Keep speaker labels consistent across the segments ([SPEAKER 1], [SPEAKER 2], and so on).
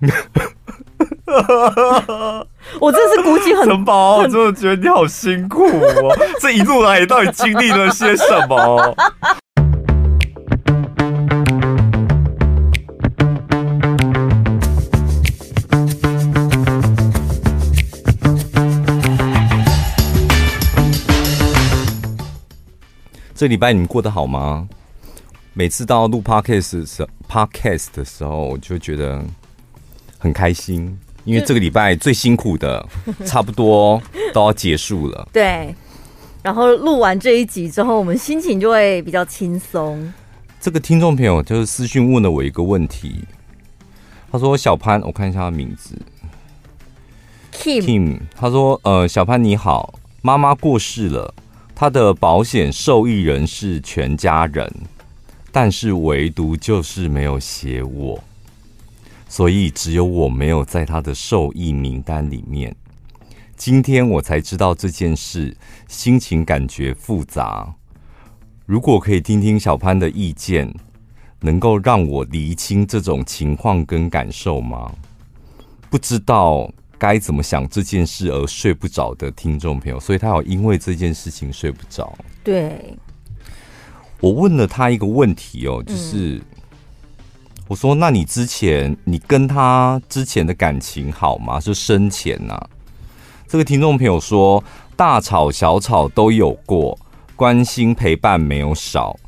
[SPEAKER 1] 我真是鼓起很
[SPEAKER 2] 城堡，我真的觉得你好辛苦哦。这一路来，你到底经历了些什么？这礼拜你们过得好吗？每次到录 podcast 的时候，podcast 的时候，我就觉得很开心，因为这个礼拜最辛苦的 差不多都要结束了。
[SPEAKER 1] 对，然后录完这一集之后，我们心情就会比较轻松。
[SPEAKER 2] 这个听众朋友就是私讯问了我一个问题，他说：“小潘，我看一下他名字
[SPEAKER 1] ，Kim。
[SPEAKER 2] Kim，他说：呃，小潘你好，妈妈过世了。”他的保险受益人是全家人，但是唯独就是没有写我，所以只有我没有在他的受益名单里面。今天我才知道这件事，心情感觉复杂。如果可以听听小潘的意见，能够让我厘清这种情况跟感受吗？不知道。该怎么想这件事而睡不着的听众朋友，所以他有因为这件事情睡不着。
[SPEAKER 1] 对，
[SPEAKER 2] 我问了他一个问题哦，就是、嗯、我说：“那你之前你跟他之前的感情好吗？是生前呐、？”这个听众朋友说：“大吵小吵都有过，关心陪伴没有少，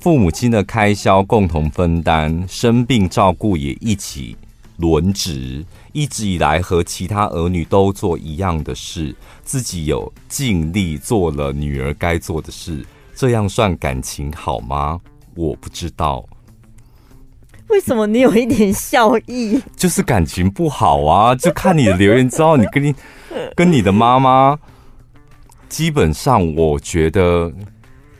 [SPEAKER 2] 父母亲的开销共同分担，生病照顾也一起。”轮值一直以来和其他儿女都做一样的事，自己有尽力做了女儿该做的事，这样算感情好吗？我不知道。
[SPEAKER 1] 为什么你有一点笑意？
[SPEAKER 2] 就是感情不好啊！就看你的留言，知道你跟你 跟你的妈妈，基本上我觉得。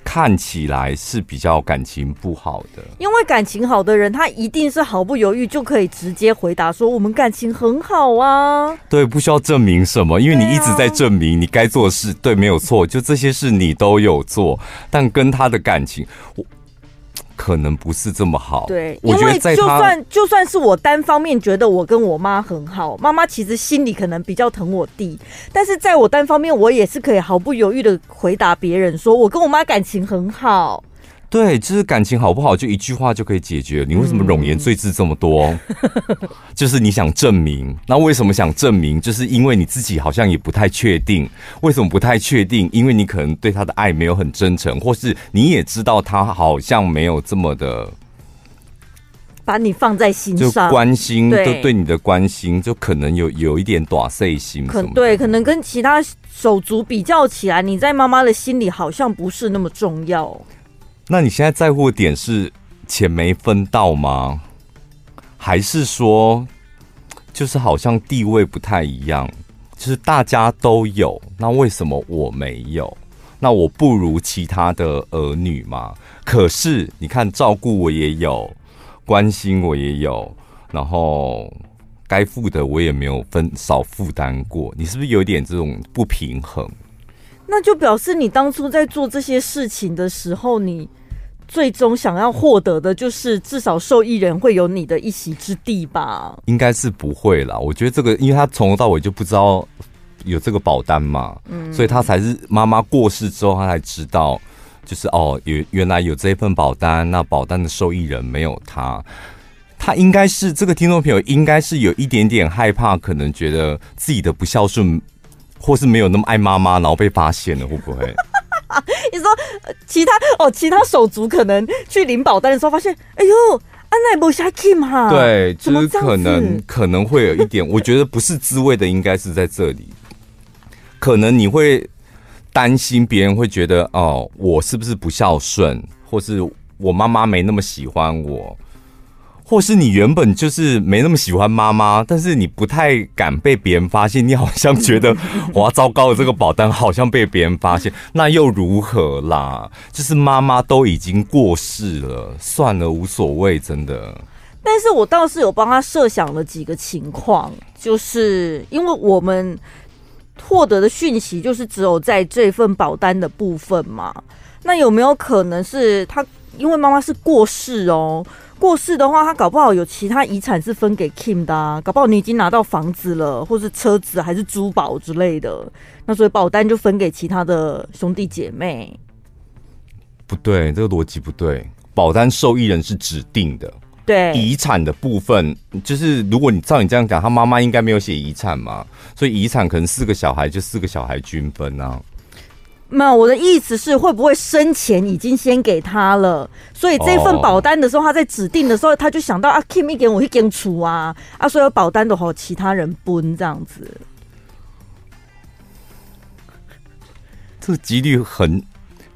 [SPEAKER 2] 看起来是比较感情不好的，
[SPEAKER 1] 因为感情好的人，他一定是毫不犹豫就可以直接回答说：“我们感情很好啊。”
[SPEAKER 2] 对，不需要证明什么，因为你一直在证明你该做的事，对，没有错，就这些事你都有做，但跟他的感情，我。可能不是这么好，
[SPEAKER 1] 对，我觉得在就算就算是我单方面觉得我跟我妈很好，妈妈其实心里可能比较疼我弟，但是在我单方面，我也是可以毫不犹豫的回答别人说，我跟我妈感情很好。
[SPEAKER 2] 对，就是感情好不好，就一句话就可以解决。你为什么冗言赘字这么多？嗯、就是你想证明。那为什么想证明？就是因为你自己好像也不太确定。为什么不太确定？因为你可能对他的爱没有很真诚，或是你也知道他好像没有这么的
[SPEAKER 1] 把你放在心上，
[SPEAKER 2] 就关心，对就对你的关心，就可能有有一点短碎心。
[SPEAKER 1] 可对，可能跟其他手足比较起来，你在妈妈的心里好像不是那么重要。
[SPEAKER 2] 那你现在在乎的点是钱没分到吗？还是说，就是好像地位不太一样，就是大家都有，那为什么我没有？那我不如其他的儿女吗？可是你看，照顾我也有，关心我也有，然后该负的我也没有分少负担过，你是不是有点这种不平衡？
[SPEAKER 1] 那就表示你当初在做这些事情的时候，你。最终想要获得的就是至少受益人会有你的一席之地吧？应该
[SPEAKER 2] 是不会啦。我觉得这个，因为他从头到尾就不知道有这个保单嘛，嗯，所以他才是妈妈过世之后他才知道，就是哦，原原来有这一份保单，那保单的受益人没有他，他应该是这个听众朋友应该是有一点点害怕，可能觉得自己的不孝顺，或是没有那么爱妈妈，然后被发现了，会不会？
[SPEAKER 1] 你说其他哦，其他手足可能去领保单的时候发现，哎呦，安奈不下 Kim 哈，
[SPEAKER 2] 对，就是可能可能会有一点，我觉得不是滋味的，应该是在这里，可能你会担心别人会觉得哦，我是不是不孝顺，或是我妈妈没那么喜欢我。或是你原本就是没那么喜欢妈妈，但是你不太敢被别人发现，你好像觉得哇，糟糕的这个保单好像被别人发现，那又如何啦？就是妈妈都已经过世了，算了，无所谓，真的。
[SPEAKER 1] 但是我倒是有帮他设想了几个情况，就是因为我们获得的讯息就是只有在这份保单的部分嘛，那有没有可能是他因为妈妈是过世哦？过世的话，他搞不好有其他遗产是分给 Kim 的啊，搞不好你已经拿到房子了，或是车子，还是珠宝之类的，那所以保单就分给其他的兄弟姐妹。
[SPEAKER 2] 不对，这个逻辑不对，保单受益人是指定的。
[SPEAKER 1] 对，
[SPEAKER 2] 遗产的部分，就是如果你照你这样讲，他妈妈应该没有写遗产嘛，所以遗产可能四个小孩就四个小孩均分啊。
[SPEAKER 1] 没有，我的意思是，会不会生前已经先给他了？所以这份保单的时候，他在指定的时候，他就想到、oh. 啊，Kim 一点我一点出啊，啊，所有保单的话，其他人分这样子。
[SPEAKER 2] 这个几率很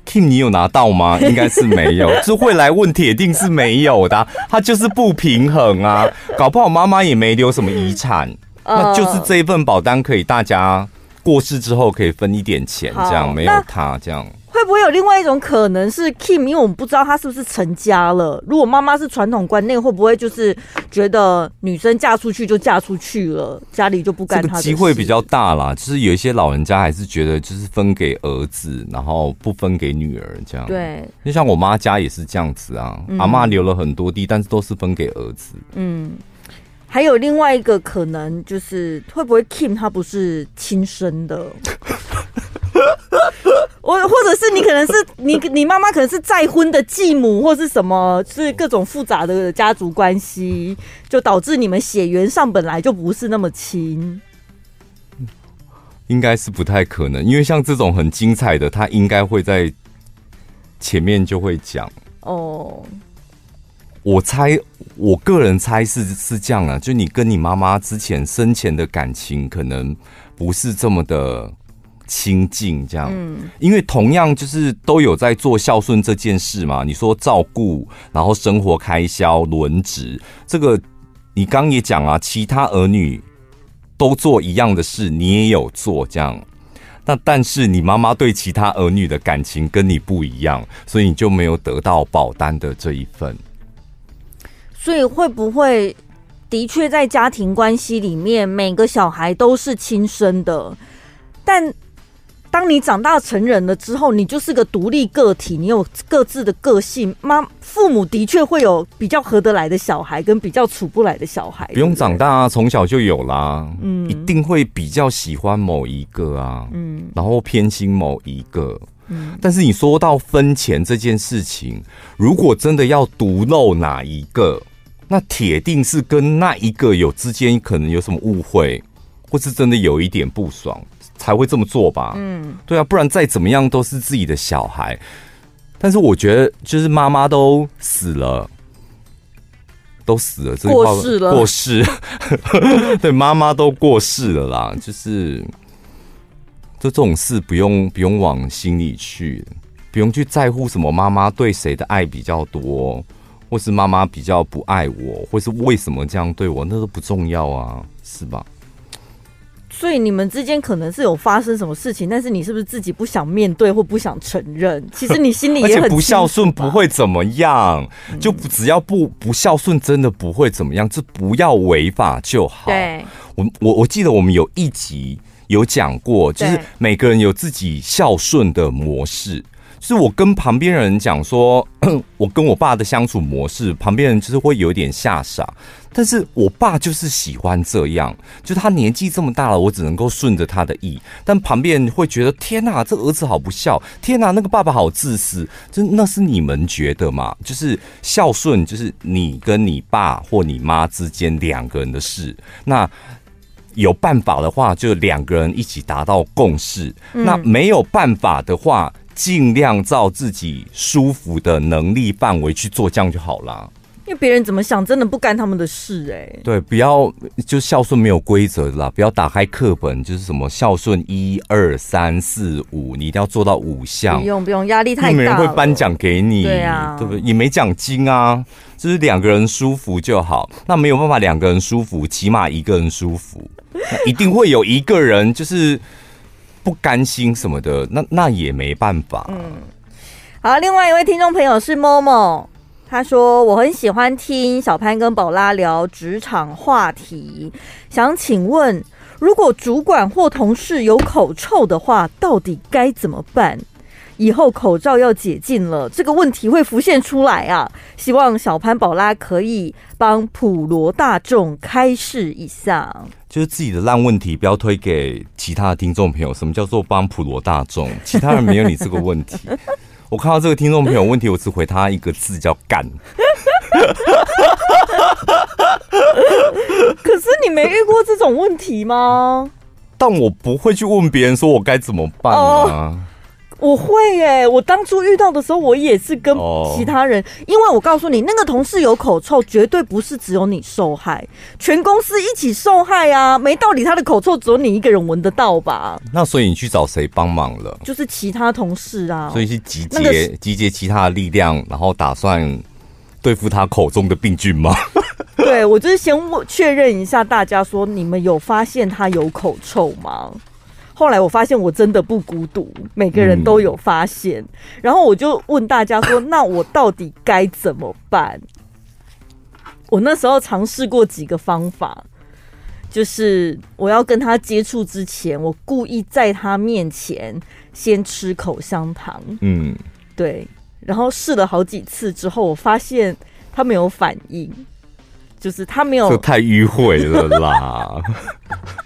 [SPEAKER 2] ，Kim 你有拿到吗？应该是没有，就会来问，铁定是没有的、啊。他就是不平衡啊，搞不好妈妈也没留什么遗产，那就是这一份保单可以大家。过世之后可以分一点钱，这样没有他这样，
[SPEAKER 1] 会不会有另外一种可能是 Kim？因为我们不知道他是不是成家了。如果妈妈是传统观念，会不会就是觉得女生嫁出去就嫁出去了，家里就不干？
[SPEAKER 2] 机会比较大啦，就是有一些老人家还是觉得就是分给儿子，然后不分给女儿这样。
[SPEAKER 1] 对，
[SPEAKER 2] 就像我妈家也是这样子啊，嗯、阿妈留了很多地，但是都是分给儿子。嗯。
[SPEAKER 1] 还有另外一个可能，就是会不会 Kim 他不是亲生的？我或者是你可能是你你妈妈可能是再婚的继母，或是什么，是各种复杂的家族关系，就导致你们血缘上本来就不是那么亲。
[SPEAKER 2] 应该是不太可能，因为像这种很精彩的，他应该会在前面就会讲哦。我猜，我个人猜是是这样啊，就你跟你妈妈之前生前的感情可能不是这么的亲近，这样。嗯，因为同样就是都有在做孝顺这件事嘛。你说照顾，然后生活开销轮值，这个你刚也讲啊，其他儿女都做一样的事，你也有做这样。那但是你妈妈对其他儿女的感情跟你不一样，所以你就没有得到保单的这一份。
[SPEAKER 1] 所以会不会的确在家庭关系里面，每个小孩都是亲生的？但当你长大成人了之后，你就是个独立个体，你有各自的个性。妈，父母的确会有比较合得来的小孩，跟比较处不来的小孩。
[SPEAKER 2] 不用长大啊，从小就有啦。嗯，一定会比较喜欢某一个啊。嗯，然后偏心某一个。嗯，但是你说到分钱这件事情，如果真的要独漏哪一个？那铁定是跟那一个有之间可能有什么误会，或是真的有一点不爽才会这么做吧？嗯，对啊，不然再怎么样都是自己的小孩。但是我觉得，就是妈妈都死了，都死了，这
[SPEAKER 1] 过世了，
[SPEAKER 2] 过世，对，妈妈都过世了啦。就是，就这种事不用不用往心里去，不用去在乎什么妈妈对谁的爱比较多。或是妈妈比较不爱我，或是为什么这样对我，那都不重要啊，是吧？
[SPEAKER 1] 所以你们之间可能是有发生什么事情，但是你是不是自己不想面对或不想承认？其实你心里也很
[SPEAKER 2] 不孝顺，不会怎么样，就只要不不孝顺，真的不会怎么样，就不要违法就好。
[SPEAKER 1] 对，
[SPEAKER 2] 我我我记得我们有一集有讲过，就是每个人有自己孝顺的模式。是我跟旁边人讲说，我跟我爸的相处模式，旁边人就是会有点吓傻。但是我爸就是喜欢这样，就他年纪这么大了，我只能够顺着他的意。但旁边人会觉得，天哪，这儿子好不孝！天哪，那个爸爸好自私！就那是你们觉得嘛？就是孝顺，就是你跟你爸或你妈之间两个人的事。那有办法的话，就两个人一起达到共识。那没有办法的话，尽量照自己舒服的能力范围去做，这样就好了。
[SPEAKER 1] 因为别人怎么想，真的不干他们的事哎、欸。
[SPEAKER 2] 对，不要就孝顺没有规则的啦，不要打开课本，就是什么孝顺一二三四五，你一定要做到五项。
[SPEAKER 1] 不用不用，压力太大，
[SPEAKER 2] 没人会颁奖给你。
[SPEAKER 1] 对啊，
[SPEAKER 2] 对不对？也没奖金啊，就是两个人舒服就好。那没有办法两个人舒服，起码一个人舒服，一定会有一个人就是。不甘心什么的，那那也没办法。嗯，
[SPEAKER 1] 好，另外一位听众朋友是 Momo，他说我很喜欢听小潘跟宝拉聊职场话题，想请问，如果主管或同事有口臭的话，到底该怎么办？以后口罩要解禁了，这个问题会浮现出来啊！希望小潘宝拉可以帮普罗大众开示一下，
[SPEAKER 2] 就是自己的烂问题不要推给其他的听众朋友。什么叫做帮普罗大众？其他人没有你这个问题。我看到这个听众朋友问题，我只回他一个字，叫干。
[SPEAKER 1] 可是你没遇过这种问题吗？
[SPEAKER 2] 但我不会去问别人说我该怎么办啊。哦
[SPEAKER 1] 我会耶、欸，我当初遇到的时候，我也是跟其他人，因为我告诉你，那个同事有口臭，绝对不是只有你受害，全公司一起受害啊！没道理他的口臭只有你一个人闻得到吧？
[SPEAKER 2] 那所以你去找谁帮忙了？
[SPEAKER 1] 就是其他同事啊，
[SPEAKER 2] 所以是集结集结其他的力量，然后打算对付他口中的病菌吗？
[SPEAKER 1] 对，我就是先问确认一下大家说，你们有发现他有口臭吗？后来我发现我真的不孤独，每个人都有发现。嗯、然后我就问大家说：“那我到底该怎么办？”我那时候尝试过几个方法，就是我要跟他接触之前，我故意在他面前先吃口香糖。嗯，对。然后试了好几次之后，我发现他没有反应，就是他没有。
[SPEAKER 2] 这太迂回了啦！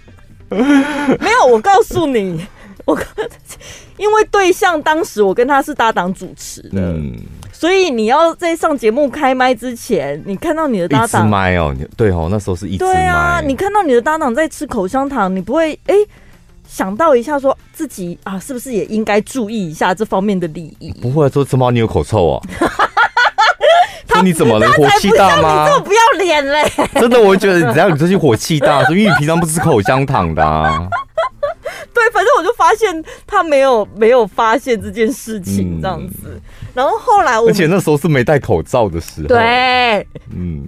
[SPEAKER 1] 没有，我告诉你，我 因为对象当时我跟他是搭档主持的，嗯，所以你要在上节目开麦之前，你看到你的搭档
[SPEAKER 2] 麦哦，对哦，那时候是一支麦，
[SPEAKER 1] 对啊，你看到你的搭档在吃口香糖，你不会哎想到一下说自己啊，是不是也应该注意一下这方面的利益？
[SPEAKER 2] 不会说，吃猫你有口臭哦。说你怎么了？火气大吗？
[SPEAKER 1] 这么不要脸嘞！
[SPEAKER 2] 真的，我觉得只要你这些火气大，因为你平常不吃口香糖的啊。
[SPEAKER 1] 对，反正我就发现他没有没有发现这件事情这样子。嗯、然后后来我，
[SPEAKER 2] 而且那时候是没戴口罩的时候。
[SPEAKER 1] 对，嗯。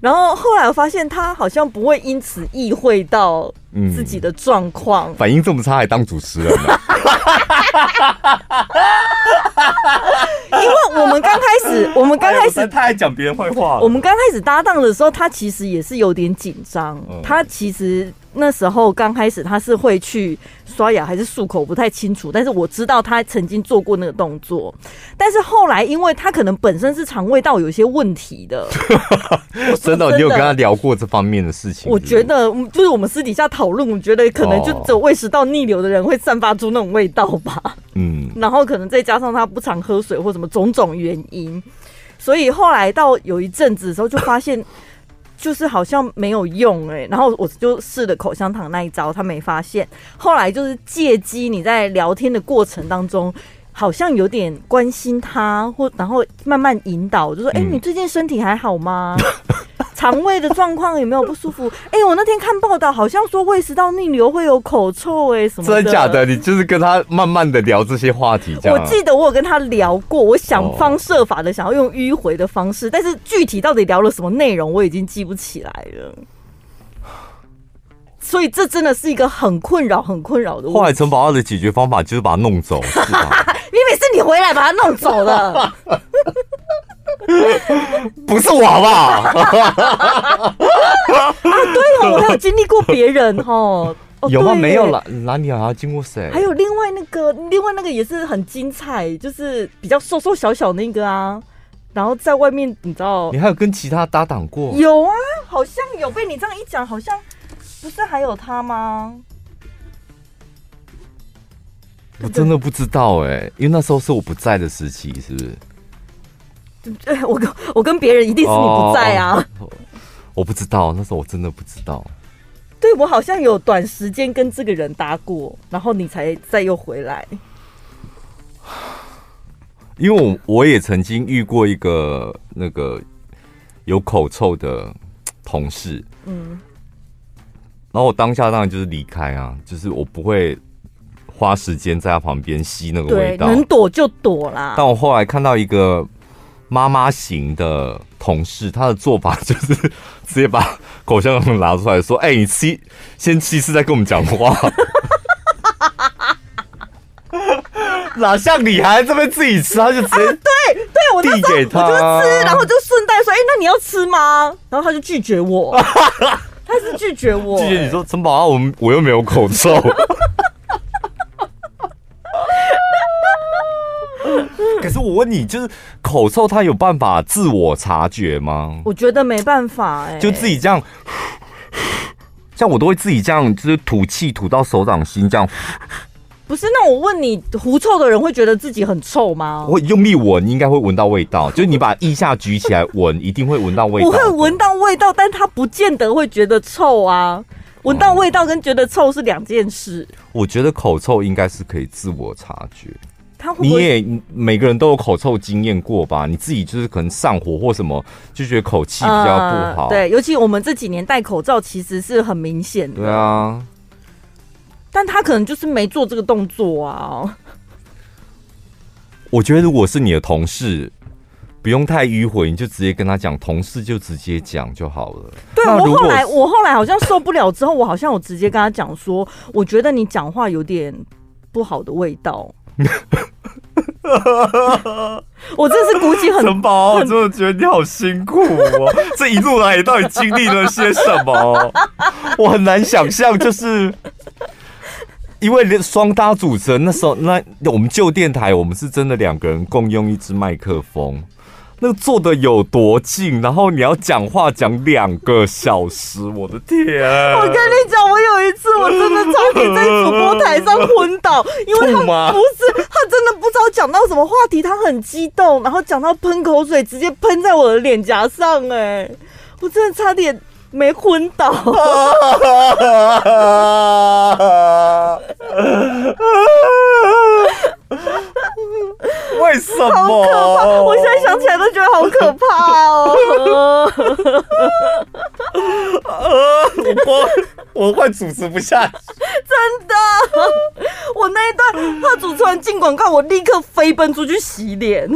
[SPEAKER 1] 然后后来我发现他好像不会因此意会到自己的状况，
[SPEAKER 2] 嗯，反应这么差还当主持人呢？
[SPEAKER 1] 因为我们刚开始，我们刚开始
[SPEAKER 2] 他还讲别人坏话。
[SPEAKER 1] 我们刚开始搭档的时候，他其实也是有点紧张，他其实。那时候刚开始他是会去刷牙还是漱口不太清楚，但是我知道他曾经做过那个动作。但是后来因为他可能本身是肠胃道有些问题的，
[SPEAKER 2] 真的，你有跟他聊过这方面的事情是是？
[SPEAKER 1] 我觉得就是我们私底下讨论，我觉得可能就只有胃食道逆流的人会散发出那种味道吧。嗯，然后可能再加上他不常喝水或什么种种原因，所以后来到有一阵子的时候就发现。就是好像没有用哎、欸，然后我就试了口香糖那一招，他没发现。后来就是借机你在聊天的过程当中，好像有点关心他，或然后慢慢引导，就说：“哎、欸，你最近身体还好吗？” 肠胃的状况有没有不舒服？哎、欸，我那天看报道，好像说胃食道逆流会有口臭、欸，哎，什么的？
[SPEAKER 2] 真的假的？你就是跟他慢慢的聊这些话题，这样。
[SPEAKER 1] 我记得我有跟他聊过，我想方设法的想要用迂回的方式，但是具体到底聊了什么内容，我已经记不起来了。所以这真的是一个很困扰、很困扰的问题。
[SPEAKER 2] 后来陈宝二的解决方法就是把他弄走，是吧？
[SPEAKER 1] 明明是你回来把他弄走了。
[SPEAKER 2] 不是我好不好？
[SPEAKER 1] 啊，对哦，我还有经历过别人 哦。
[SPEAKER 2] 有吗？没有啦，哪里还要经过谁？
[SPEAKER 1] 还有另外那个，另外那个也是很精彩，就是比较瘦瘦小小那个啊。然后在外面，你知道？
[SPEAKER 2] 你还有跟其他搭档过？
[SPEAKER 1] 有啊，好像有。被你这样一讲，好像不是还有他吗？
[SPEAKER 2] 我真的不知道哎、欸，因为那时候是我不在的时期，是不是？
[SPEAKER 1] 对，我跟我跟别人一定是你不在啊！
[SPEAKER 2] 哦哦、我不知道，那时候我真的不知道。
[SPEAKER 1] 对，我好像有短时间跟这个人搭过，然后你才再又回来。
[SPEAKER 2] 因为我我也曾经遇过一个那个有口臭的同事，嗯，然后我当下当然就是离开啊，就是我不会花时间在他旁边吸那个味道，
[SPEAKER 1] 能躲就躲啦。
[SPEAKER 2] 但我后来看到一个。妈妈型的同事，他的做法就是 直接把口香糖拿出来说：“哎、欸，你吃，先吃一次再跟我们讲话。”哪像你还这边自己吃，他就直接、啊、
[SPEAKER 1] 对对，我递给他，我就吃，然后就顺带说：“哎、欸，那你要吃吗？”然后他就拒绝我，他是拒绝我、欸，
[SPEAKER 2] 拒绝你说陈宝啊，我们我又没有口臭。我问你，就是口臭，他有办法自我察觉吗？
[SPEAKER 1] 我觉得没办法哎、欸，
[SPEAKER 2] 就自己这样，像我都会自己这样，就是吐气吐到手掌心这样。
[SPEAKER 1] 不是，那我问你，狐臭的人会觉得自己很臭吗？
[SPEAKER 2] 我用力闻，应该会闻到味道。就是你把腋下举起来闻，一定会闻到味道。
[SPEAKER 1] 我会闻到味道，但他不见得会觉得臭啊。闻到味道跟觉得臭是两件事。
[SPEAKER 2] 我觉得口臭应该是可以自我察
[SPEAKER 1] 觉。
[SPEAKER 2] 你也每个人都有口臭经验过吧？你自己就是可能上火或什么，就觉得口气比较不好。
[SPEAKER 1] 呃、对，尤其我们这几年戴口罩，其实是很明显的。
[SPEAKER 2] 对啊。
[SPEAKER 1] 但他可能就是没做这个动作啊。
[SPEAKER 2] 我觉得如果是你的同事，不用太迂回，你就直接跟他讲，同事就直接讲就好了。
[SPEAKER 1] 对，我后来我后来好像受不了之后，我好像我直接跟他讲说，我觉得你讲话有点不好的味道。我真是鼓起很
[SPEAKER 2] 城堡，我真的觉得你好辛苦哦。这一路来，你到底经历了些什么？我很难想象，就是。因为双搭主持人那时候，那我们旧电台，我们是真的两个人共用一支麦克风，那个坐的有多近，然后你要讲话讲两个小时，我的天！
[SPEAKER 1] 我跟你讲，我有一次我真的差点在主播台上昏倒，因为他 不是他真的不知道讲到什么话题，他很激动，然后讲到喷口水，直接喷在我的脸颊上，哎，我真的差点。没昏倒，
[SPEAKER 2] 为什么？
[SPEAKER 1] 好可怕！我现在想起来都觉得好可怕哦。
[SPEAKER 2] 我我快主持不下去，
[SPEAKER 1] 真的。我那一段他主持完进广告，我立刻飞奔出去洗脸。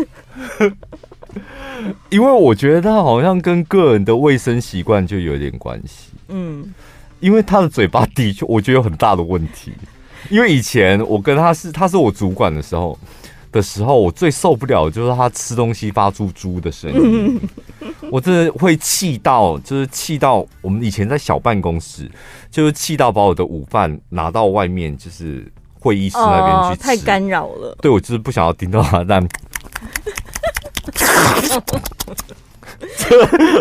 [SPEAKER 2] 因为我觉得他好像跟个人的卫生习惯就有点关系。嗯，因为他的嘴巴的确，我觉得有很大的问题。因为以前我跟他是，他是我主管的时候的时候，我最受不了的就是他吃东西发出猪的声音，我真的会气到，就是气到我们以前在小办公室，就是气到把我的午饭拿到外面，就是会议室那边去吃，
[SPEAKER 1] 太干扰了。
[SPEAKER 2] 对，我就是不想要听到他，但。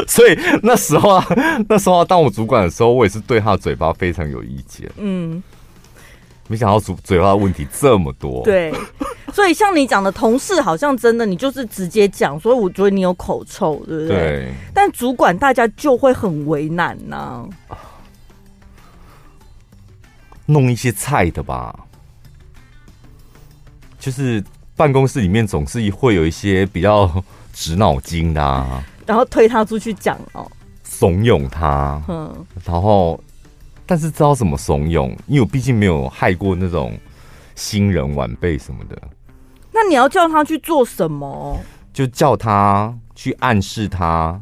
[SPEAKER 2] 所以那时候啊，那时候当我主管的时候，我也是对他的嘴巴非常有意见。嗯，没想到嘴嘴巴的问题这么多。
[SPEAKER 1] 对，所以像你讲的同事，好像真的你就是直接讲，所以我觉得你有口臭，对不对？对。但主管大家就会很为难呐、啊，
[SPEAKER 2] 弄一些菜的吧，就是。办公室里面总是会有一些比较直脑筋的，啊，
[SPEAKER 1] 然后推他出去讲哦，
[SPEAKER 2] 怂恿他，嗯，然后但是知道怎么怂恿，因为我毕竟没有害过那种新人晚辈什么的。
[SPEAKER 1] 那你要叫他去做什么？
[SPEAKER 2] 就叫他去暗示他，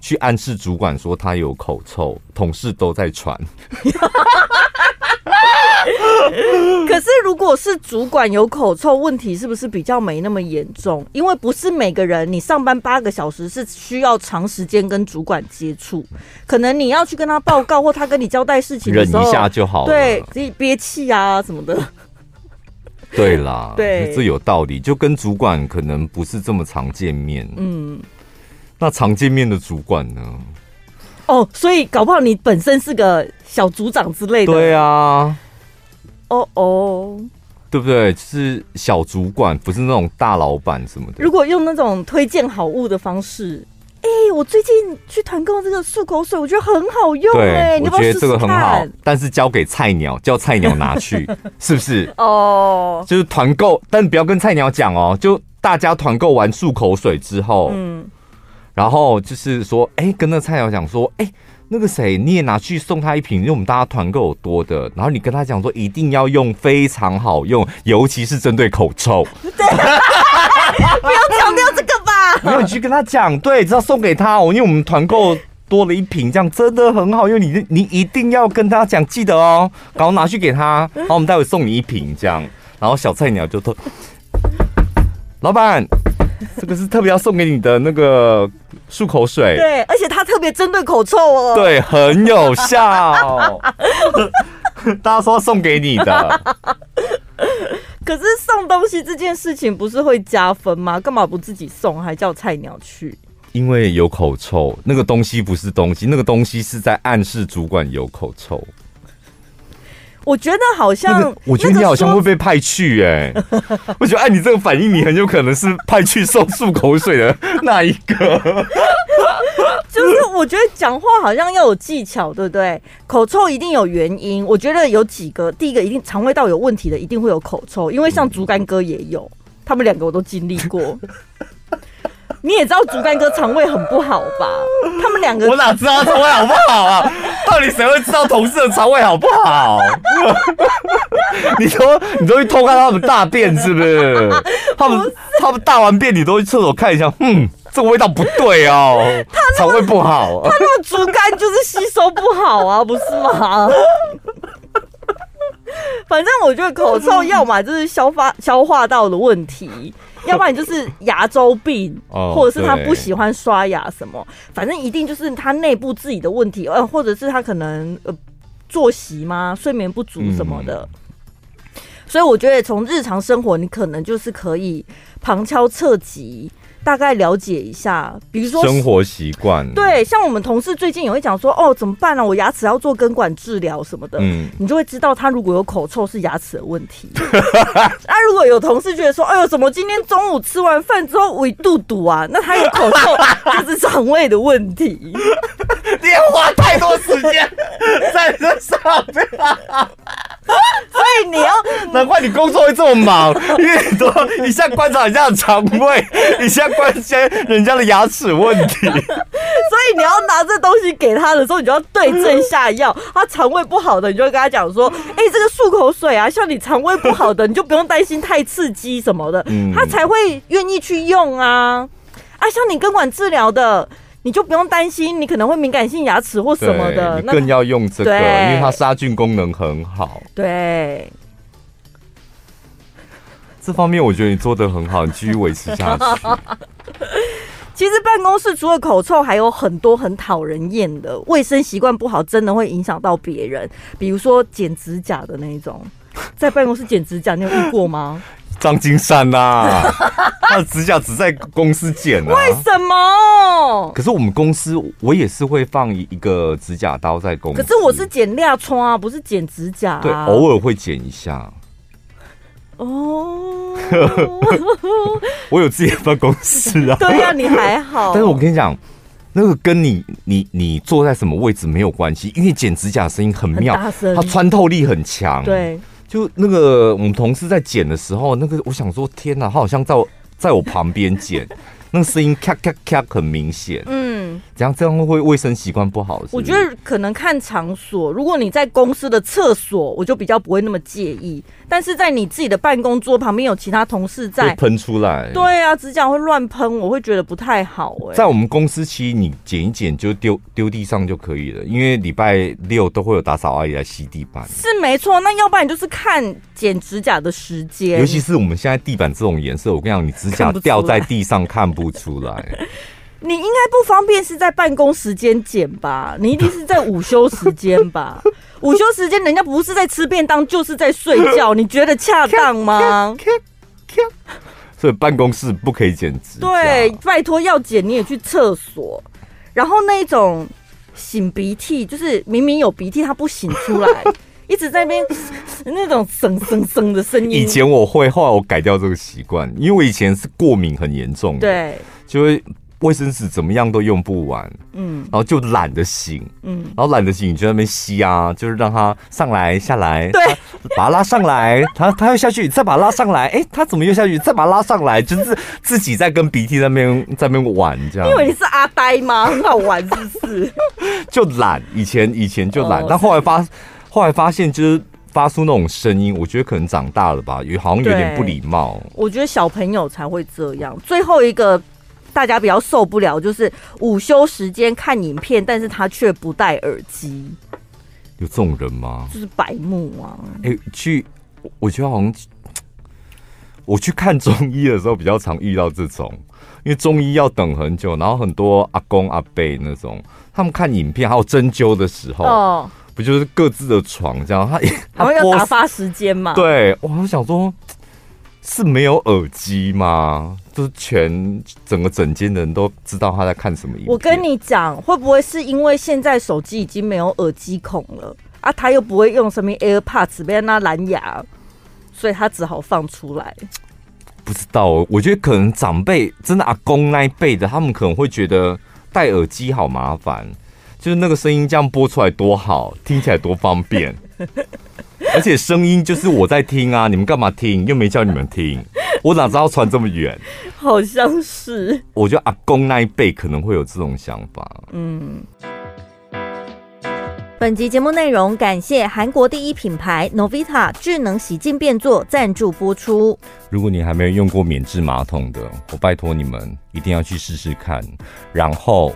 [SPEAKER 2] 去暗示主管说他有口臭，同事都在传。
[SPEAKER 1] 可是，如果是主管有口臭问题，是不是比较没那么严重？因为不是每个人，你上班八个小时是需要长时间跟主管接触，可能你要去跟他报告，或他跟你交代事情的时候，
[SPEAKER 2] 忍一下就好了。
[SPEAKER 1] 对，自己憋气啊什么的。
[SPEAKER 2] 对啦，
[SPEAKER 1] 对，
[SPEAKER 2] 这有道理。就跟主管可能不是这么常见面。嗯，那常见面的主管呢？
[SPEAKER 1] 哦，所以搞不好你本身是个小组长之类的。
[SPEAKER 2] 对啊。
[SPEAKER 1] 哦哦，
[SPEAKER 2] 对不对？是小主管，不是那种大老板什么的。
[SPEAKER 1] 如果用那种推荐好物的方式，哎，我最近去团购这个漱口水，我觉得很好用。哎，
[SPEAKER 2] 我觉得这个很好，但是交给菜鸟，叫菜鸟拿去，是不是？哦，就是团购，但不要跟菜鸟讲哦。就大家团购完漱口水之后，嗯，然后就是说，哎，跟那菜鸟讲说，哎。那个谁，你也拿去送他一瓶，因为我们大家团购有多的，然后你跟他讲说一定要用，非常好用，尤其是针对口臭。对，
[SPEAKER 1] 不要强调这个吧。
[SPEAKER 2] 没有，你去跟他讲，对，只要送给他哦，因为我们团购多了一瓶，这样真的很好用。你你一定要跟他讲，记得哦，然后拿去给他，然后我们待会送你一瓶，这样，然后小菜鸟就说，老板。这个是特别要送给你的那个漱口水，
[SPEAKER 1] 对，而且它特别针对口臭哦，
[SPEAKER 2] 对，很有效。大家说要送给你的，
[SPEAKER 1] 可是送东西这件事情不是会加分吗？干嘛不自己送，还叫菜鸟去？
[SPEAKER 2] 因为有口臭，那个东西不是东西，那个东西是在暗示主管有口臭。
[SPEAKER 1] 我觉得好像、那个，
[SPEAKER 2] 我觉得你好像会被派去哎、欸。我觉得按你这个反应，你很有可能是派去送漱口水的 那一个。
[SPEAKER 1] 就是我觉得讲话好像要有技巧，对不对？口臭一定有原因。我觉得有几个，第一个一定肠胃道有问题的，一定会有口臭，因为像竹竿哥也有，他们两个我都经历过。你也知道竹竿哥肠胃很不好吧？他们两个，
[SPEAKER 2] 我哪知道他肠胃好不好啊？到底谁会知道同事的肠胃好不好？你 说你都会偷看他们大便是不是？他们他们大完便，你都去厕所看一下，嗯，这个味道不对哦，肠胃不好。
[SPEAKER 1] 他那个竹竿就是吸收不好啊，不是吗？反正我觉得口臭，要么就是消化消化道的问题。要不然就是牙周病，或者是他不喜欢刷牙什么，反正一定就是他内部自己的问题，呃，或者是他可能呃作息吗，睡眠不足什么的。所以我觉得从日常生活，你可能就是可以旁敲侧击。大概了解一下，比如说
[SPEAKER 2] 生活习惯，
[SPEAKER 1] 对，像我们同事最近也会讲说，哦，怎么办呢、啊？我牙齿要做根管治疗什么的，嗯，你就会知道他如果有口臭是牙齿的问题。那、啊、如果有同事觉得说，哎呦，怎么今天中午吃完饭之后胃肚肚啊？那他有口臭就是肠胃的问题。
[SPEAKER 2] 你要花太多时间在这上面。
[SPEAKER 1] 所以你要，
[SPEAKER 2] 难怪你工作会这么忙，因为你都一下观察人家的肠胃，一下关心人家的牙齿问题。所
[SPEAKER 1] 以你要拿这东西给他的时候，你就要对症下药。他肠胃不好的，你就会跟他讲说：“哎、欸，这个漱口水啊，像你肠胃不好的，你就不用担心太刺激什么的，他才会愿意去用啊。啊，像你根管治疗的。”你就不用担心，你可能会敏感性牙齿或什么的，
[SPEAKER 2] 你更要用这个，因为它杀菌功能很好。
[SPEAKER 1] 对，
[SPEAKER 2] 这方面我觉得你做的很好，你继续维持下去。
[SPEAKER 1] 其实办公室除了口臭，还有很多很讨人厌的卫生习惯不好，真的会影响到别人。比如说剪指甲的那一种，在办公室剪指甲，你有遇过吗？
[SPEAKER 2] 张金山呐、啊，他的指甲只在公司剪啊？
[SPEAKER 1] 为什么？
[SPEAKER 2] 可是我们公司我也是会放一个指甲刀在公司。
[SPEAKER 1] 可是我是剪亮窗啊，不是剪指甲、啊。
[SPEAKER 2] 对，偶尔会剪一下。
[SPEAKER 1] 哦，
[SPEAKER 2] 我有自己的办公室啊。
[SPEAKER 1] 对呀、啊，你还好。
[SPEAKER 2] 但是我跟你讲，那个跟你你你坐在什么位置没有关系，因为剪指甲声音很妙，很它穿透力很强。
[SPEAKER 1] 对。
[SPEAKER 2] 就那个我们同事在剪的时候，那个我想说，天哪，他好像在我在我旁边剪。那个声音咔咔咔很明显，嗯，这样这样会卫生习惯不好是不是？
[SPEAKER 1] 我觉得可能看场所，如果你在公司的厕所，我就比较不会那么介意。但是在你自己的办公桌旁边有其他同事在
[SPEAKER 2] 喷出来，
[SPEAKER 1] 对啊，指甲会乱喷，我会觉得不太好哎、欸。
[SPEAKER 2] 在我们公司，其实你剪一剪就丢丢地上就可以了，因为礼拜六都会有打扫阿姨来吸地板。
[SPEAKER 1] 是没错，那要不然就是看剪指甲的时间，
[SPEAKER 2] 尤其是我们现在地板这种颜色，我跟你讲，你指甲掉在地上看不出来。
[SPEAKER 1] 你应该不方便是在办公时间剪吧？你一定是在午休时间吧？午休时间人家不是在吃便当，就是在睡觉，你觉得恰当吗？
[SPEAKER 2] 所以办公室不可以剪指甲。
[SPEAKER 1] 对，拜托要剪你也去厕所。然后那种擤鼻涕，就是明明有鼻涕他不擤出来，一直在那边 那种声声声的声音。
[SPEAKER 2] 以前我会，后来我改掉这个习惯，因为我以前是过敏很严重的。
[SPEAKER 1] 对。
[SPEAKER 2] 就会卫生纸怎么样都用不完，嗯，然后就懒得醒，嗯，然后懒得醒，你就在那边吸啊，就是让它上来下来，
[SPEAKER 1] 对，
[SPEAKER 2] 把它拉上来，它它又下去，再把它拉上来，哎，它怎么又下去？再把它拉上来，就是自己在跟鼻涕在那边在那边玩这样。
[SPEAKER 1] 因为你是阿呆吗？很好玩，是不是？
[SPEAKER 2] 就懒，以前以前就懒，但后来发后来发现就是发出那种声音，我觉得可能长大了吧，也好像有点不礼貌。
[SPEAKER 1] 我觉得小朋友才会这样。最后一个。大家比较受不了，就是午休时间看影片，但是他却不戴耳机。
[SPEAKER 2] 有这种人吗？
[SPEAKER 1] 就是白目啊！
[SPEAKER 2] 哎、欸，去，我觉得好像我去看中医的时候比较常遇到这种，因为中医要等很久，然后很多阿公阿伯那种，他们看影片还有针灸的时候，哦，不就是各自的床这样？他 他
[SPEAKER 1] 们要打发时间嘛？
[SPEAKER 2] 对，我好想说。是没有耳机吗？就是全整个整间的人都知道他在看什么影片。
[SPEAKER 1] 我跟你讲，会不会是因为现在手机已经没有耳机孔了啊？他又不会用什么 AirPods，别那蓝牙，所以他只好放出来。
[SPEAKER 2] 不知道，我觉得可能长辈真的阿公那一辈的，他们可能会觉得戴耳机好麻烦，就是那个声音这样播出来多好，听起来多方便。而且声音就是我在听啊，你们干嘛听？又没叫你们听，我哪知道传这么远？
[SPEAKER 1] 好像是。
[SPEAKER 2] 我觉得阿公那一辈可能会有这种想法。嗯。
[SPEAKER 1] 本集节目内容感谢韩国第一品牌 Novita 智能洗净变作赞助播出。
[SPEAKER 2] 如果你还没有用过免治马桶的，我拜托你们一定要去试试看，然后。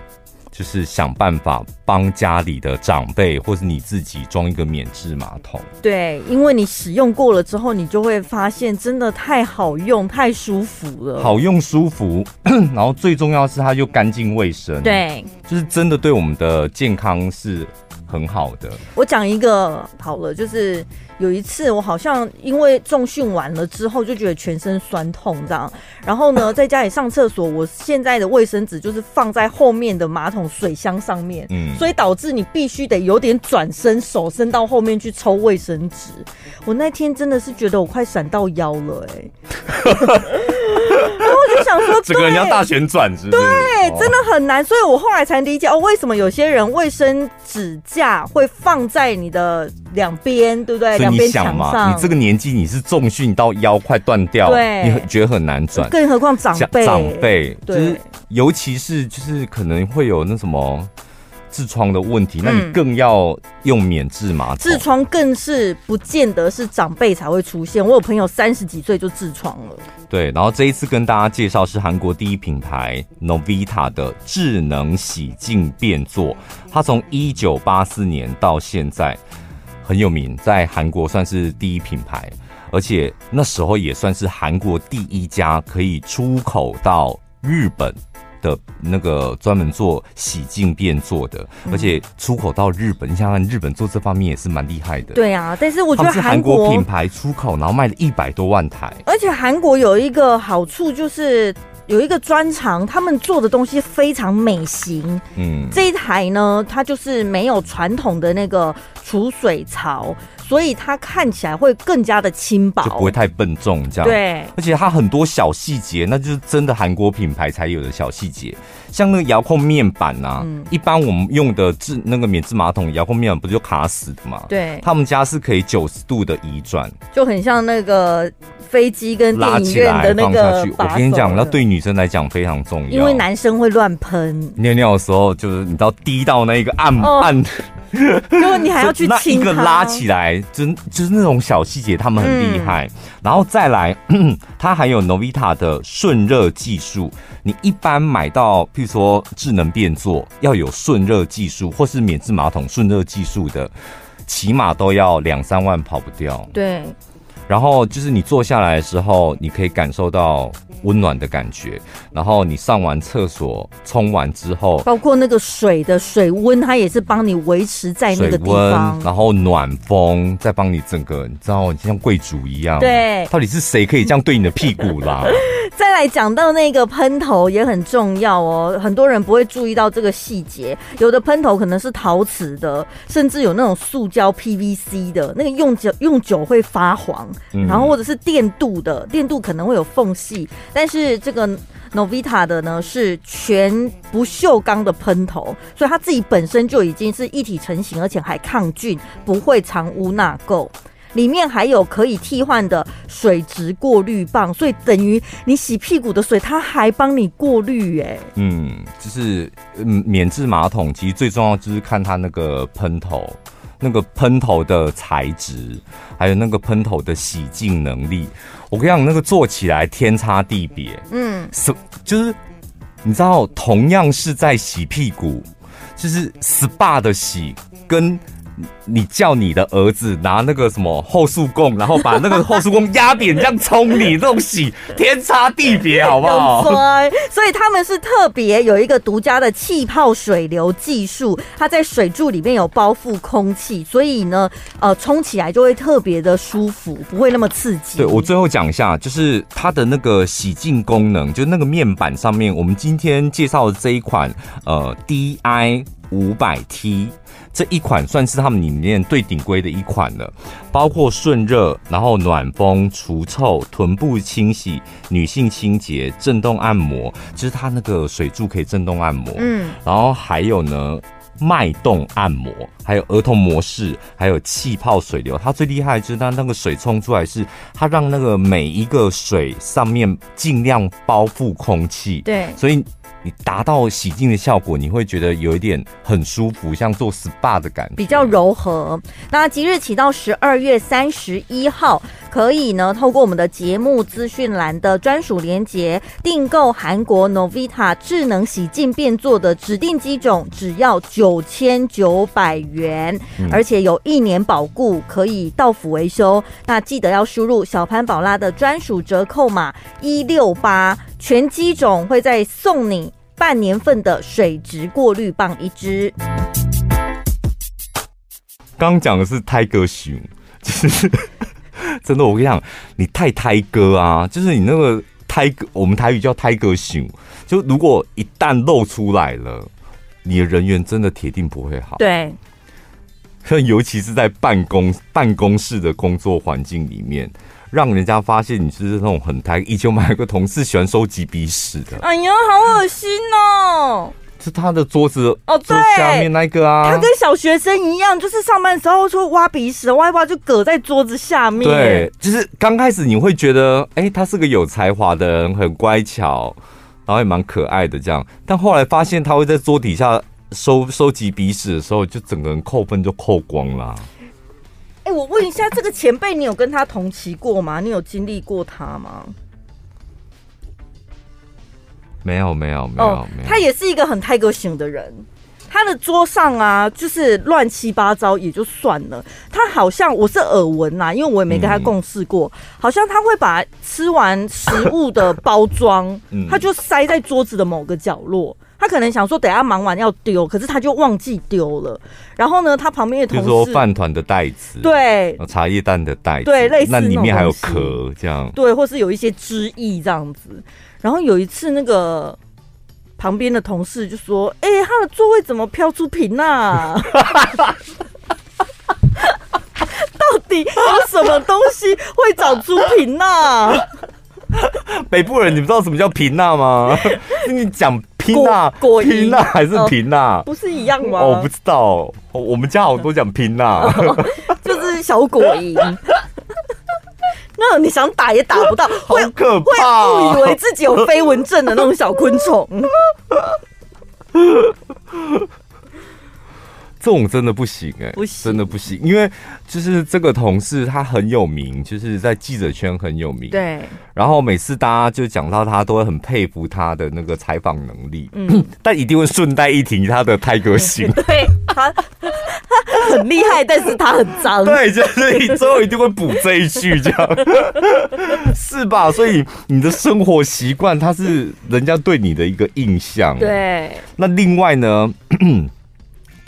[SPEAKER 2] 就是想办法帮家里的长辈或是你自己装一个免治马桶。
[SPEAKER 1] 对，因为你使用过了之后，你就会发现真的太好用、太舒服了。
[SPEAKER 2] 好用、舒服，然后最重要是它又干净卫生。
[SPEAKER 1] 对，
[SPEAKER 2] 就是真的对我们的健康是很好的。
[SPEAKER 1] 我讲一个好了，就是。有一次，我好像因为重训完了之后就觉得全身酸痛这样，然后呢，在家里上厕所，我现在的卫生纸就是放在后面的马桶水箱上面，嗯，所以导致你必须得有点转身，手伸到后面去抽卫生纸。我那天真的是觉得我快闪到腰了，欸，哎。想说，
[SPEAKER 2] 整个人要大旋转，是不是？
[SPEAKER 1] 对，真的很难。所以我后来才理解哦，为什么有些人卫生纸架会放在你的两边，对不对？两边墙上。
[SPEAKER 2] 你这个年纪，你是重训到腰快断掉，对，你觉得很难转。
[SPEAKER 1] 更何况长辈，
[SPEAKER 2] 长辈，就是尤其是就是可能会有那什么。痔疮的问题，那你更要用免治马桶。嗯、
[SPEAKER 1] 痔疮更是不见得是长辈才会出现，我有朋友三十几岁就痔疮了。
[SPEAKER 2] 对，然后这一次跟大家介绍是韩国第一品牌 Novita 的智能洗净变作，它从一九八四年到现在很有名，在韩国算是第一品牌，而且那时候也算是韩国第一家可以出口到日本。的那个专门做洗净变做的，而且出口到日本，你想想日本做这方面也是蛮厉害的。
[SPEAKER 1] 对啊，但是我觉得韩
[SPEAKER 2] 国品牌出口，然后卖了一百多万台。
[SPEAKER 1] 而且韩国有一个好处就是有一个专长，他们做的东西非常美型。嗯，这一台呢，它就是没有传统的那个储水槽。所以它看起来会更加的轻薄，
[SPEAKER 2] 就不会太笨重这样。
[SPEAKER 1] 对，
[SPEAKER 2] 而且它很多小细节，那就是真的韩国品牌才有的小细节，像那个遥控面板啊，嗯、一般我们用的智那个免治马桶遥控面板不就卡死的吗？
[SPEAKER 1] 对，
[SPEAKER 2] 他们家是可以九十度的移转，
[SPEAKER 1] 就很像那个飞机跟电影院的那个。
[SPEAKER 2] 我跟你讲，那对女生来讲非常重要，
[SPEAKER 1] 因为男生会乱喷，
[SPEAKER 2] 尿尿的时候就是你知道滴到那个按、哦、按。
[SPEAKER 1] 如果你还要去
[SPEAKER 2] 那一个拉起来，就就是那种小细节，他们很厉害。嗯、然后再来，它还有 Novita 的顺热技术。你一般买到，譬如说智能变作要有顺热技术，或是免治马桶顺热技术的，起码都要两三万，跑不掉。
[SPEAKER 1] 对。
[SPEAKER 2] 然后就是你坐下来的时候，你可以感受到温暖的感觉。然后你上完厕所冲完之后，
[SPEAKER 1] 包括那个水的水温，它也是帮你维持在那个地方。
[SPEAKER 2] 然后暖风再帮你整个，你知道，你像贵族一样。
[SPEAKER 1] 对，
[SPEAKER 2] 到底是谁可以这样对你的屁股啦？
[SPEAKER 1] 再来讲到那个喷头也很重要哦，很多人不会注意到这个细节。有的喷头可能是陶瓷的，甚至有那种塑胶 PVC 的，那个用久用久会发黄。然后或者是电镀的，电镀可能会有缝隙，但是这个 Novita 的呢是全不锈钢的喷头，所以它自己本身就已经是一体成型，而且还抗菌，不会藏污纳垢。里面还有可以替换的水质过滤棒，所以等于你洗屁股的水，它还帮你过滤耶。
[SPEAKER 2] 嗯，就是，免治马桶其实最重要就是看它那个喷头。那个喷头的材质，还有那个喷头的洗净能力，我跟你讲，那个做起来天差地别。嗯，是就是你知道，同样是在洗屁股，就是 SPA 的洗跟你叫你的儿子拿那个什么后速供，然后把那个后速供压扁，这样冲你，这种洗 天差地别，好不好？
[SPEAKER 1] 所以他们是特别有一个独家的气泡水流技术，它在水柱里面有包覆空气，所以呢，呃，冲起来就会特别的舒服，不会那么刺激。
[SPEAKER 2] 对，我最后讲一下，就是它的那个洗净功能，就那个面板上面，我们今天介绍的这一款，呃，DI 五百 T。这一款算是他们里面最顶规的一款了，包括顺热，然后暖风、除臭、臀部清洗、女性清洁、震动按摩，就是它那个水柱可以震动按摩，嗯，然后还有呢脉动按摩，还有儿童模式，还有气泡水流。它最厉害就是它那个水冲出来是它让那个每一个水上面尽量包覆空气，
[SPEAKER 1] 对，
[SPEAKER 2] 所以。你达到洗净的效果，你会觉得有一点很舒服，像做 SPA 的感觉，
[SPEAKER 1] 比较柔和。那即日起到十二月三十一号，可以呢透过我们的节目资讯栏的专属连接订购韩国 Novita 智能洗净变做的指定机种，只要九千九百元，嗯，而且有一年保固，可以到府维修。那记得要输入小潘宝拉的专属折扣码一六八，全机种会再送你。半年份的水质过滤棒一支。
[SPEAKER 2] 刚讲的是泰戈熊，就是真的。我跟你讲，你太胎哥啊，就是你那个胎哥，我们台语叫泰戈熊。就如果一旦露出来了，你的人缘真的铁定不会好。
[SPEAKER 1] 对，
[SPEAKER 2] 尤其是在办公办公室的工作环境里面。让人家发现你是那种很台。以前我们还有个同事喜欢收集鼻屎的。
[SPEAKER 1] 哎呀，好恶心哦！
[SPEAKER 2] 是他的桌子
[SPEAKER 1] 哦，对，
[SPEAKER 2] 下面那个啊。
[SPEAKER 1] 他跟小学生一样，就是上班的时候说挖鼻屎，挖一挖就搁在桌子下面。
[SPEAKER 2] 对，就是刚开始你会觉得，哎、欸，他是个有才华的人，很乖巧，然后也蛮可爱的这样。但后来发现他会在桌底下收收集鼻屎的时候，就整个人扣分就扣光了。
[SPEAKER 1] 哎、欸，我问一下，这个前辈，你有跟他同期过吗？你有经历过他吗？
[SPEAKER 2] 没有，没有，没有，哦、没有。
[SPEAKER 1] 他也是一个很泰戈型的人。他的桌上啊，就是乱七八糟也就算了。他好像我是耳闻呐，因为我也没跟他共事过。嗯、好像他会把吃完食物的包装，他就塞在桌子的某个角落。他可能想说，等下忙完要丢，可是他就忘记丢了。然后呢，他旁边的同事
[SPEAKER 2] 说饭团的袋子，
[SPEAKER 1] 对，
[SPEAKER 2] 茶叶蛋的袋子，
[SPEAKER 1] 对，类似那
[SPEAKER 2] 里面还有壳，这样
[SPEAKER 1] 对，或是有一些汁液这样子。然后有一次，那个旁边的同事就说：“哎、欸，他的座位怎么飘出瓶呐、啊？到底有什么东西会长出瓶呐、啊？”
[SPEAKER 2] 北部人，你不知道什么叫平娜吗？你讲。皮娜，皮娜还是皮娜？
[SPEAKER 1] 不是一样吗？
[SPEAKER 2] 哦，我不知道，我们家好多讲皮娜，
[SPEAKER 1] 就是小果蝇。那你想打也打不到，
[SPEAKER 2] 好可怕，
[SPEAKER 1] 会误以为自己有飞蚊症的那种小昆虫。
[SPEAKER 2] 这种真的不行哎、欸，真的不行，因为就是这个同事他很有名，就是在记者圈很有名。
[SPEAKER 1] 对，然后每次大家就讲到他，都会很佩服他的那个采访能力。嗯，但一定会顺带一提他的泰戈性。对，他他很厉害，但是他很脏。对，就是你最后一定会补这一句，这样 是吧？所以你的生活习惯，他是人家对你的一个印象。对，那另外呢？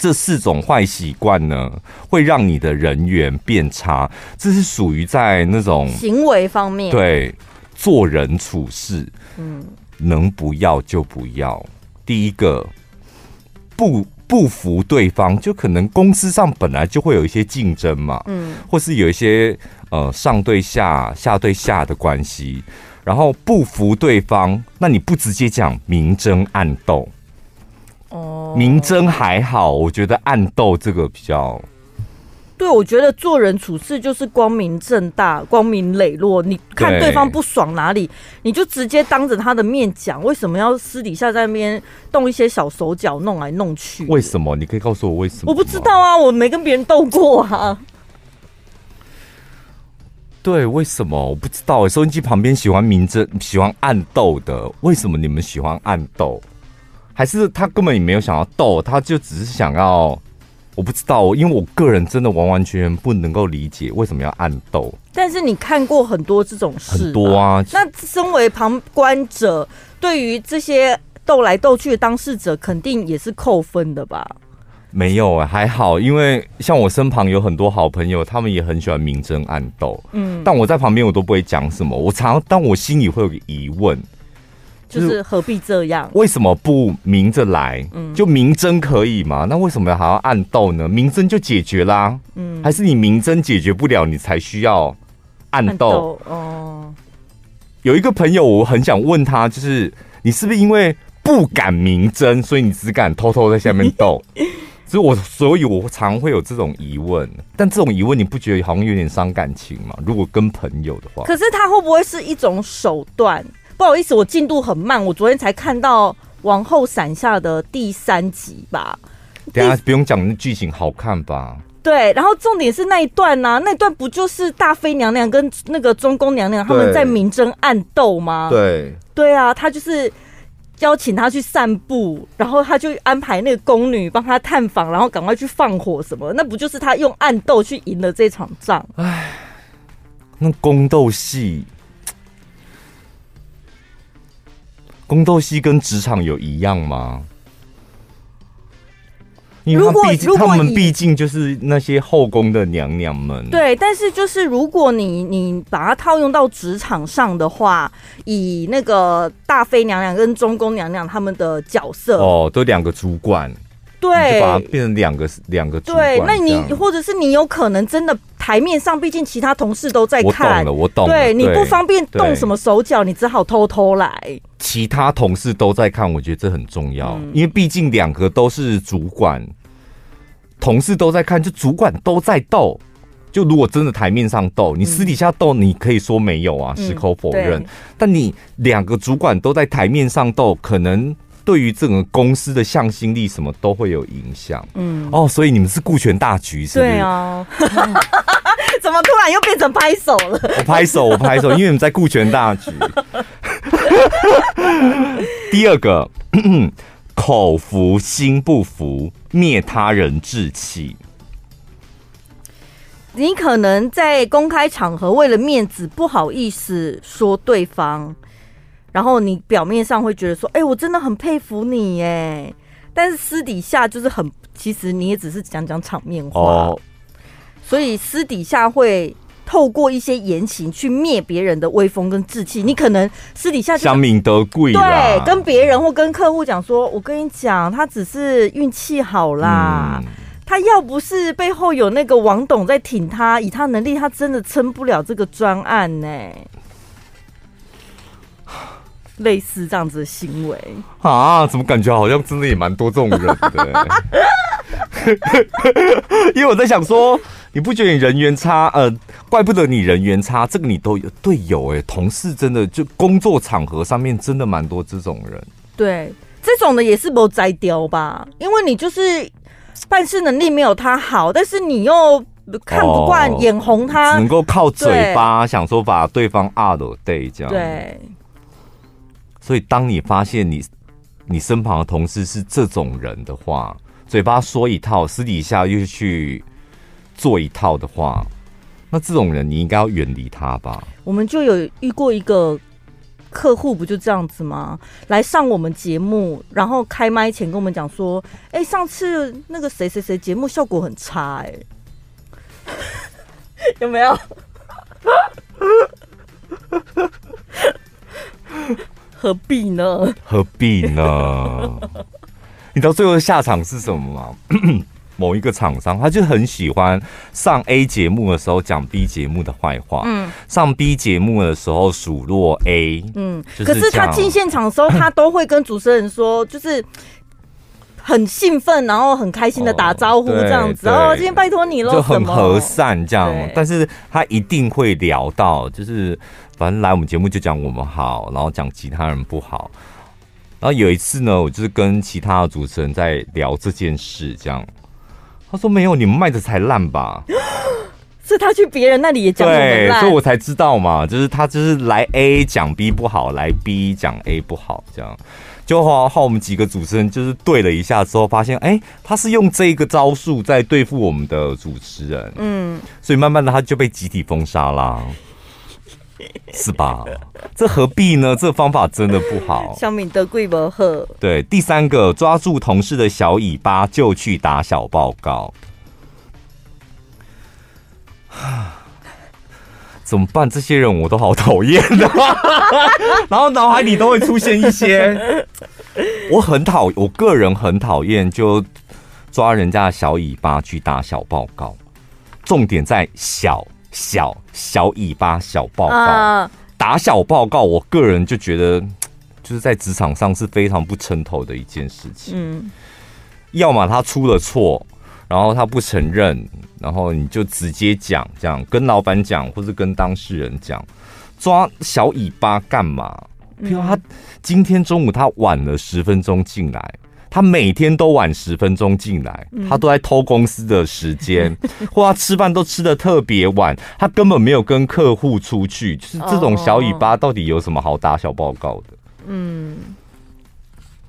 [SPEAKER 1] 这四种坏习惯呢，会让你的人缘变差。这是属于在那种行为方面，对，做人处事，嗯，能不要就不要。第一个，不不服对方，就可能公司上本来就会有一些竞争嘛，嗯，或是有一些呃上对下、下对下的关系，然后不服对方，那你不直接讲，明争暗斗。哦，明争还好，我觉得暗斗这个比较。对，我觉得做人处事就是光明正大、光明磊落。你看对方不爽哪里，你就直接当着他的面讲。为什么要私底下在那边动一些小手脚，弄来弄去？为什么？你可以告诉我为什么？我不知道啊，我没跟别人斗过啊。对，为什么？我不知道。收音机旁边喜欢明争、喜欢暗斗的，为什么你们喜欢暗斗？还是他根本也没有想要斗，他就只是想要，我
[SPEAKER 2] 我不知道，因为我个人真的完完全全不能够理解为什么要暗斗。
[SPEAKER 1] 但是你看过很多这种事，
[SPEAKER 2] 很多啊。
[SPEAKER 1] 那身为旁观者，对于这些斗来斗去的当事者，肯定也是扣分的吧？
[SPEAKER 2] 没有啊，还好，因为像我身旁有很多好朋友，他们也很喜欢明争暗斗。嗯，但我在旁边我都不会讲什么。我常，但我心里会有个疑问，
[SPEAKER 1] 就是何必这样？
[SPEAKER 2] 为什么不明着来？嗯，就明争可以吗？那为什么还要暗斗呢？明争就解决啦。嗯，还是你明争解决不了，你才需要暗斗？哦，有一个朋友，我很想问他，就是你是不是因为不敢明争，所以你只敢偷偷在下面斗？所以我，所以我常会有这种疑问，但这种疑问你不觉得好像有点伤感情吗？如果跟朋友的话，
[SPEAKER 1] 可是他会不会是一种手段？不好意思，我进度很慢，我昨天才看到《王后伞下》的第三集吧。
[SPEAKER 2] 等下不用讲，那剧情好看吧？
[SPEAKER 1] 对，然后重点是那一段呢、啊，那段不就是大妃娘娘跟那个中宫娘娘他们在明争暗斗吗？
[SPEAKER 2] 对，
[SPEAKER 1] 对啊，他就是。邀请他去散步，然后他就安排那个宫女帮他探访，然后赶快去放火什么，那不就是他用暗斗去赢了这场仗？
[SPEAKER 2] 哎，那宫斗戏，宫斗戏跟职场有一样吗？因为他毕竟，他们毕竟就是那些后宫的娘娘们。
[SPEAKER 1] 对，但是就是如果你你把它套用到职场上的话，以那个大妃娘娘跟中宫娘娘他们的角色，
[SPEAKER 2] 哦，都两个主管，
[SPEAKER 1] 对，
[SPEAKER 2] 就把它变成两个两个主管。
[SPEAKER 1] 对，那你或者是你有可能真的台面上，毕竟其他同事都在看，
[SPEAKER 2] 我懂了，我懂了。
[SPEAKER 1] 对，你不方便动什么手脚，你只好偷偷来。
[SPEAKER 2] 其他同事都在看，我觉得这很重要，嗯、因为毕竟两个都是主管，同事都在看，就主管都在斗。就如果真的台面上斗，你私底下斗，你可以说没有啊，矢、嗯、口否认。但你两个主管都在台面上斗，可能对于整个公司的向心力什么都会有影响。嗯，哦，所以你们是顾全大局，是不是？对
[SPEAKER 1] 啊。怎么突然又变成拍手了？
[SPEAKER 2] 我拍手，我拍手，因为你们在顾全大局。第二个，口服心不服，灭他人志气。
[SPEAKER 1] 你可能在公开场合为了面子不好意思说对方，然后你表面上会觉得说：“哎、欸，我真的很佩服你耶。”但是私底下就是很，其实你也只是讲讲场面话。哦所以私底下会透过一些言行去灭别人的威风跟志气。你可能私底下
[SPEAKER 2] 想敏得贵，
[SPEAKER 1] 对，跟别人或跟客户讲说：“我跟你讲，他只是运气好啦。嗯、他要不是背后有那个王董在挺他，以他能力，他真的撑不了这个专案呢。”类似这样子的行为
[SPEAKER 2] 啊？怎么感觉好像真的也蛮多这种人的？因为我在想说。你不觉得你人缘差？呃，怪不得你人缘差，这个你都有队友哎，同事真的就工作场合上面真的蛮多这种人。
[SPEAKER 1] 对，这种的也是不摘掉吧？因为你就是办事能力没有他好，但是你又看不惯、哦、眼红他，
[SPEAKER 2] 能够靠嘴巴想说把对方压了对这样。
[SPEAKER 1] 对。
[SPEAKER 2] 所以当你发现你你身旁的同事是这种人的话，嘴巴说一套，私底下又去。做一套的话，那这种人你应该要远离他吧？
[SPEAKER 1] 我们就有遇过一个客户，不就这样子吗？来上我们节目，然后开麦前跟我们讲说：“哎、上次那个谁谁谁节目效果很差、欸，哎，有没有？何必呢？
[SPEAKER 2] 何必呢？你知道最后的下场是什么吗？” 某一个厂商，他就很喜欢上 A 节目的时候讲 B 节目的坏话，嗯，上 B 节目的时候数落 A，嗯，
[SPEAKER 1] 可是他进现场的时候，他都会跟主持人说，就是很兴奋，然后很开心的打招呼这样子，哦，今天拜托你了，
[SPEAKER 2] 就很和善这样。但是他一定会聊到，就是反正来我们节目就讲我们好，然后讲其他人不好。然后有一次呢，我就是跟其他的主持人在聊这件事，这样。他说没有，你们卖的才烂吧？
[SPEAKER 1] 是他去别人那里也讲我们烂，
[SPEAKER 2] 所以我才知道嘛，就是他就是来 A 讲 B 不好，来 B 讲 A 不好，这样。就好好我们几个主持人就是对了一下之后，发现哎、欸，他是用这个招数在对付我们的主持人，嗯，所以慢慢的他就被集体封杀啦，是吧？这何必呢？这方法真的不好。
[SPEAKER 1] 小敏得贵不喝。
[SPEAKER 2] 对，第三个抓住同事的小尾巴就去打小报告。怎么办？这些人我都好讨厌的，然后脑海里都会出现一些，我很讨，我个人很讨厌，就抓人家的小尾巴去打小报告，重点在小小小尾巴小报告，打小报告，我个人就觉得就是在职场上是非常不称头的一件事情。嗯，要么他出了错。然后他不承认，然后你就直接讲，这样跟老板讲，或是跟当事人讲，抓小尾巴干嘛？比如他今天中午他晚了十分钟进来，他每天都晚十分钟进来，他都在偷公司的时间，或他吃饭都吃的特别晚，他根本没有跟客户出去，就是这种小尾巴到底有什么好打小报告的？嗯。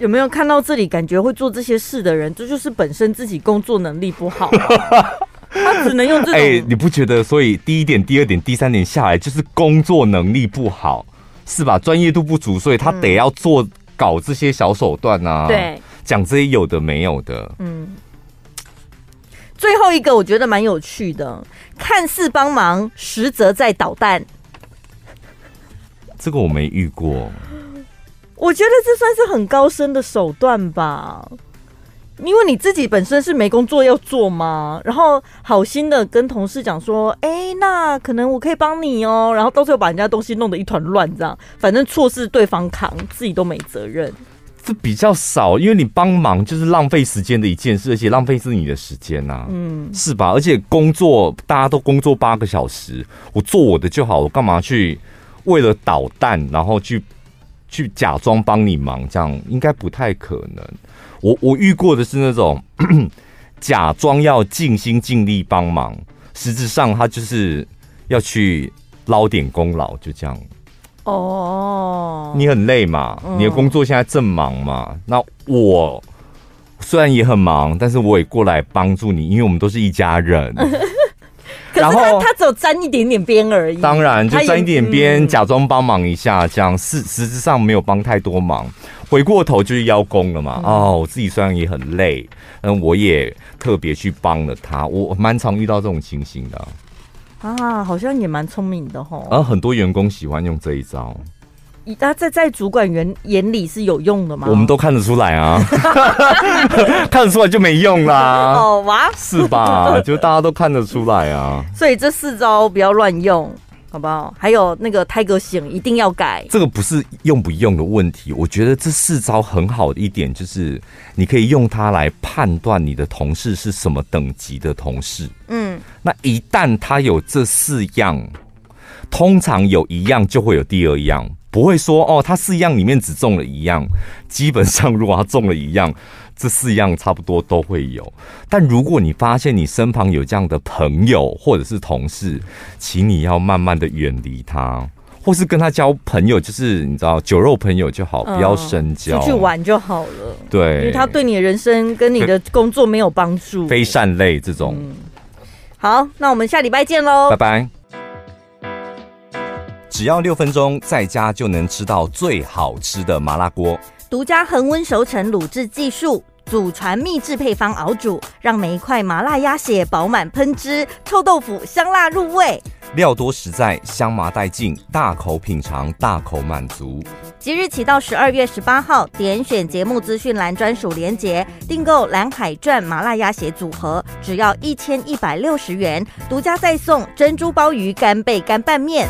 [SPEAKER 1] 有没有看到这里？感觉会做这些事的人，这就是本身自己工作能力不好，啊，他只能用这种。哎、欸，
[SPEAKER 2] 你不觉得？所以第一点、第二点、第三点下来，就是工作能力不好，是吧？专业度不足，所以他得要做搞这些小手段啊，对，讲这些有的没有的。嗯。
[SPEAKER 1] 最后一个我觉得蛮有趣的，看似帮忙，实则在捣蛋。
[SPEAKER 2] 这个我没遇过。
[SPEAKER 1] 我觉得这算是很高深的手段吧，因为你自己本身是没工作要做嘛，然后好心的跟同事讲说，哎、欸，那可能我可以帮你哦、喔，然后到最后把人家东西弄得一团乱，这样，反正错是对方扛，自己都没责任。
[SPEAKER 2] 这比较少，因为你帮忙就是浪费时间的一件事，而且浪费是你的时间呐、啊，嗯，是吧？而且工作大家都工作八个小时，我做我的就好，我干嘛去为了捣蛋然后去？去假装帮你忙，这样应该不太可能。我我遇过的是那种 假装要尽心尽力帮忙，实质上他就是要去捞点功劳，就这样。哦，你很累嘛，你的工作现在正忙嘛。那我虽然也很忙，但是我也过来帮助你，因为我们都是一家人。
[SPEAKER 1] 然后他只有沾一点点边而已，
[SPEAKER 2] 当然就沾一点边，假装帮忙一下，这样实实质上没有帮太多忙，回过头就是邀功了嘛。哦，我自己虽然也很累，嗯，我也特别去帮了他，我蛮常遇到这种情形的。
[SPEAKER 1] 啊，好像也蛮聪明的吼。
[SPEAKER 2] 而很多员工喜欢用这一招。
[SPEAKER 1] 他在在主管员眼里是有用的吗？
[SPEAKER 2] 我们都看得出来啊，看得出来就没用啦。
[SPEAKER 1] 哦，哇，
[SPEAKER 2] 是吧？就大家都看得出来啊。
[SPEAKER 1] 所以这四招不要乱用，好不好？还有那个 Tiger 型一定要改。
[SPEAKER 2] 这个不是用不用的问题，我觉得这四招很好的一点就是，你可以用它来判断你的同事是什么等级的同事。嗯，那一旦他有这四样，通常有一样就会有第二样。不会说哦，他四样里面只中了一样。基本上，如果他中了一样，这四样差不多都会有。但如果你发现你身旁有这样的朋友或者是同事，请你要慢慢的远离他，或是跟他交朋友，就是你知道酒肉朋友就好，不要深交，
[SPEAKER 1] 出去玩就好了。
[SPEAKER 2] 对，
[SPEAKER 1] 因为他对你的人生跟你的工作没有帮助。
[SPEAKER 2] 非善类这种。
[SPEAKER 1] 嗯。好，那我们下礼拜见喽，
[SPEAKER 2] 拜拜。只要六分钟，在家就能吃到最好吃的麻辣锅。
[SPEAKER 1] 独家恒温熟成卤制技术，祖传秘制配方熬煮，让每一块麻辣鸭血饱满喷汁，臭豆腐香辣入味。
[SPEAKER 2] 料多实在，香麻带劲，大口品尝，大口满足。
[SPEAKER 1] 即日起到十二月十八号，点选节目资讯栏专属链接，订购蓝海传麻辣鸭血组合，只要一千一百六十元，独家再送珍珠鲍鱼干贝干拌面。